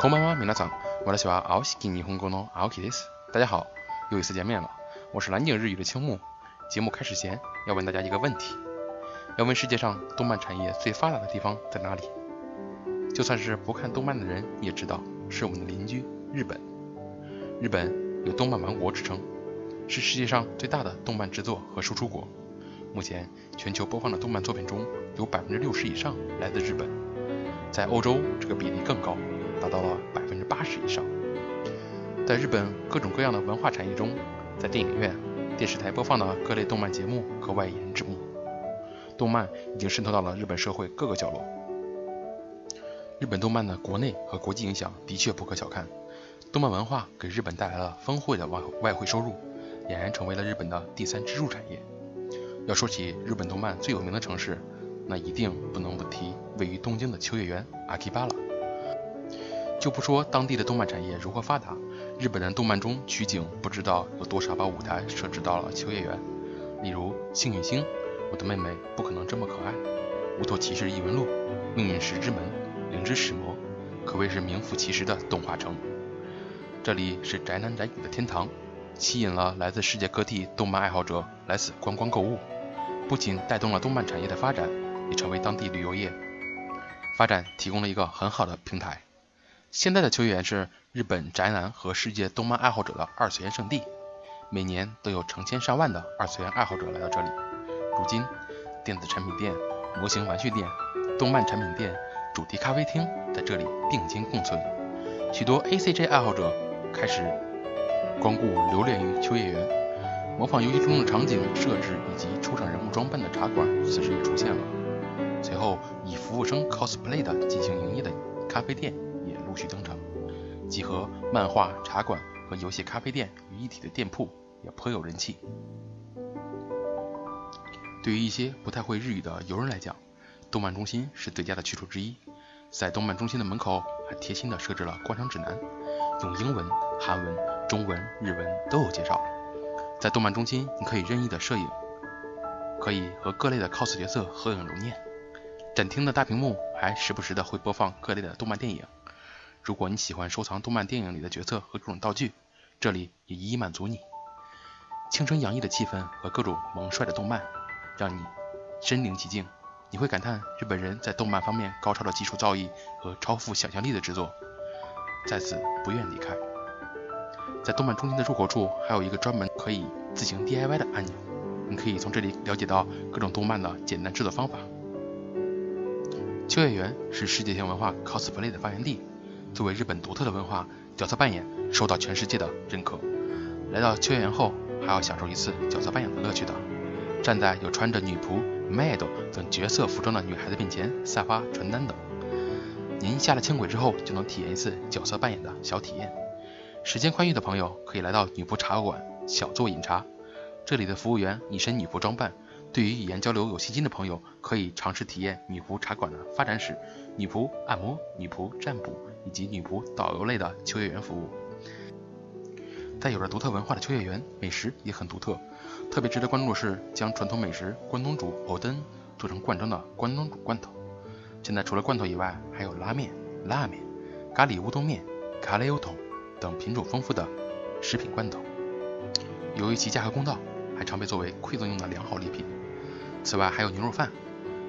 こんばんは、皆さん。私は青木日本語の青木です。大家好，又一次见面了。我是蓝景日语的青木。节目开始前，要问大家一个问题：要问世界上动漫产业最发达的地方在哪里？就算是不看动漫的人也知道，是我们的邻居日本。日本有动漫王国之称，是世界上最大的动漫制作和输出国。 目前，全球播放的动漫作品中有百分之六十以上来自日本，在欧洲这个比例更高，达到了百分之八十以上。在日本各种各样的文化产业中，在电影院、电视台播放的各类动漫节目格外引人注目。动漫已经渗透到了日本社会各个角落。日本动漫的国内和国际影响的确不可小看，动漫文化给日本带来了丰厚的外外汇收入，俨然成为了日本的第三支柱产业。要说起日本动漫最有名的城市，那一定不能不提位于东京的秋叶原阿基巴拉。就不说当地的动漫产业如何发达，日本人动漫中取景不知道有多少把舞台设置到了秋叶原。例如《幸运星》《我的妹妹不可能这么可爱》《乌托骑士异闻录》《命运石之门》《灵之使魔》，可谓是名副其实的动画城。这里是宅男宅女的天堂，吸引了来自世界各地动漫爱好者来此观光购物。不仅带动了动漫产业的发展，也成为当地旅游业发展提供了一个很好的平台。现在的秋叶原是日本宅男和世界动漫爱好者的二次元圣地，每年都有成千上万的二次元爱好者来到这里。如今，电子产品店、模型玩具店、动漫产品店、主题咖啡厅在这里并肩共存，许多 ACG 爱好者开始光顾留恋于秋叶原。模仿游戏中的场景设置以及出场人物装扮的茶馆，此时也出现了。随后，以服务生 cosplay 的进行营业的咖啡店也陆续登场，集合漫画茶馆和游戏咖啡店于一体的店铺也颇有人气。对于一些不太会日语的游人来讲，动漫中心是最佳的去处之一。在动漫中心的门口还贴心的设置了观赏指南，用英文、韩文、中文、日文都有介绍。在动漫中心，你可以任意的摄影，可以和各类的 cos 角色合影留念。展厅的大屏幕还时不时的会播放各类的动漫电影。如果你喜欢收藏动漫电影里的角色和各种道具，这里也一一满足你。青春洋溢的气氛和各种萌帅的动漫，让你身临其境。你会感叹日本人在动漫方面高超的技术造诣和超富想象力的制作，在此不愿离开。在动漫中心的入口处，还有一个专门可以自行 DIY 的按钮，你可以从这里了解到各种动漫的简单制作方法。秋叶原是世界性文化 cosplay 的发源地，作为日本独特的文化，角色扮演受到全世界的认可。来到秋叶原后，还要享受一次角色扮演的乐趣的。站在有穿着女仆、maid 等角色服装的女孩子面前散发传单等，您下了轻轨之后，就能体验一次角色扮演的小体验。时间宽裕的朋友可以来到女仆茶馆小坐饮茶，这里的服务员一身女仆装扮。对于语言交流有信心的朋友，可以尝试体验女仆茶馆的发展史、女仆按摩、女仆占卜以及女仆导游类的秋叶原服务。在有着独特文化的秋叶原，美食也很独特。特别值得关注的是，将传统美食关东煮藕灯做成罐装的关东煮罐头。现在除了罐头以外，还有拉面、拉面、咖喱乌冬面、咖喱乌冬。等品种丰富的食品罐头，由于其价格公道，还常被作为馈赠用的良好礼品。此外，还有牛肉饭，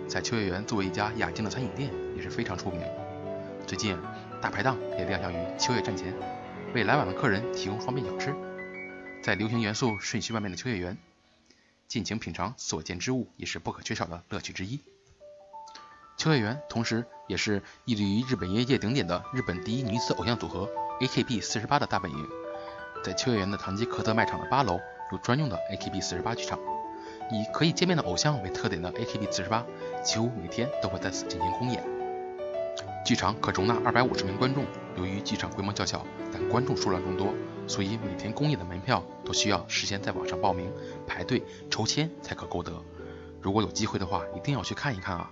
在秋叶原作为一家雅静的餐饮店也是非常出名。最近，大排档也亮相于秋叶站前，为来往的客人提供方便小吃。在流行元素瞬息万变的秋叶原，尽情品尝所见之物也是不可缺少的乐趣之一。秋叶原同时也是屹立于日本业界顶点的日本第一女子偶像组合。AKB 四十八的大本营，在秋叶原的唐吉诃德卖场的八楼有专用的 AKB 四十八剧场，以可以见面的偶像为特点的 AKB 四十八几乎每天都会在此进行公演。剧场可容纳二百五十名观众，由于剧场规模较小，但观众数量众多，所以每天公演的门票都需要事先在网上报名、排队抽签才可购得。如果有机会的话，一定要去看一看啊！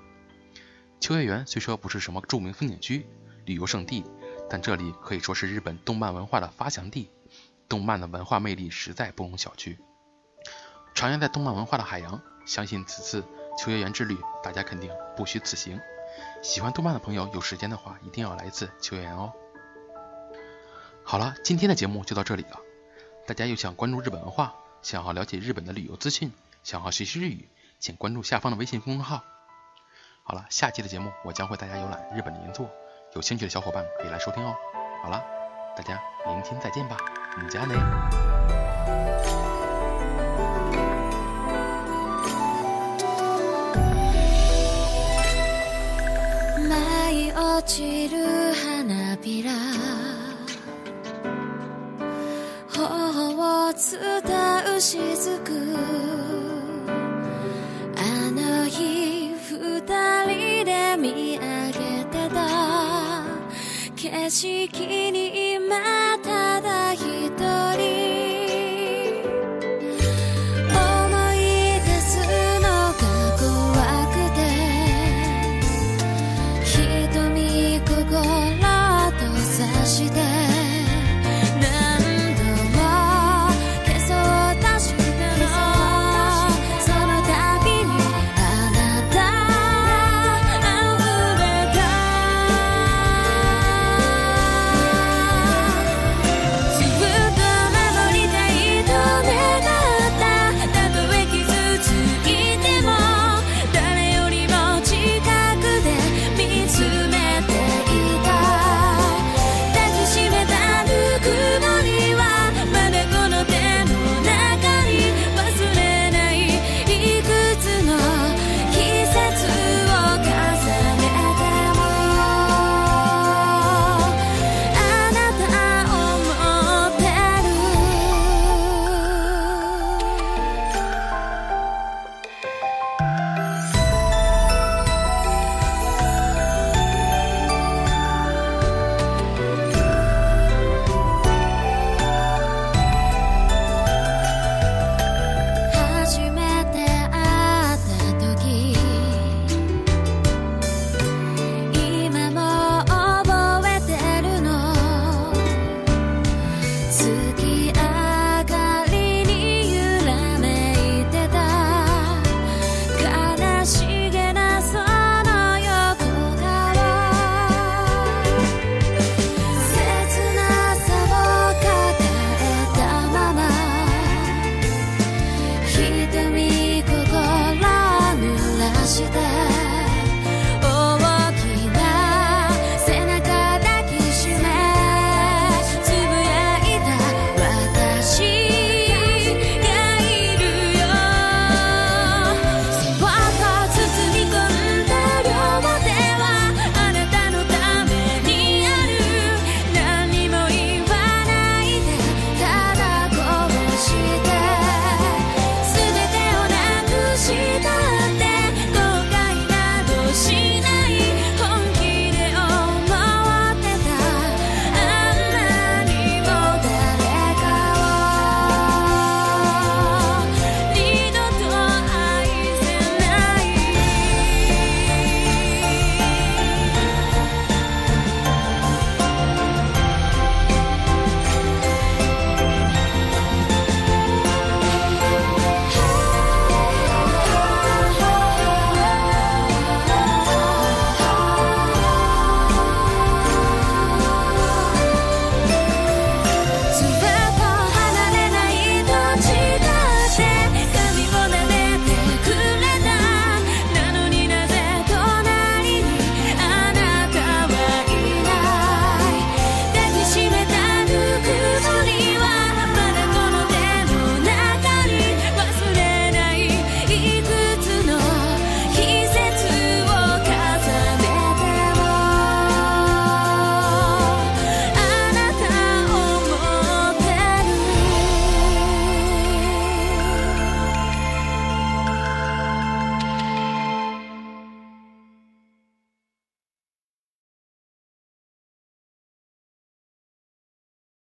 秋叶原虽说不是什么著名风景区、旅游胜地。但这里可以说是日本动漫文化的发祥地，动漫的文化魅力实在不容小觑。徜徉在动漫文化的海洋，相信此次秋叶原之旅，大家肯定不虚此行。喜欢动漫的朋友，有时间的话一定要来一次秋叶原哦。好了，今天的节目就到这里了。大家又想关注日本文化，想要了解日本的旅游资讯，想要学习日语，请关注下方的微信公众号。好了，下期的节目我将会带大家游览日本的银座，有兴趣的小伙伴可以来收听哦。好了，大家明天再见吧，你家呢？落ちる景色に今ただ一人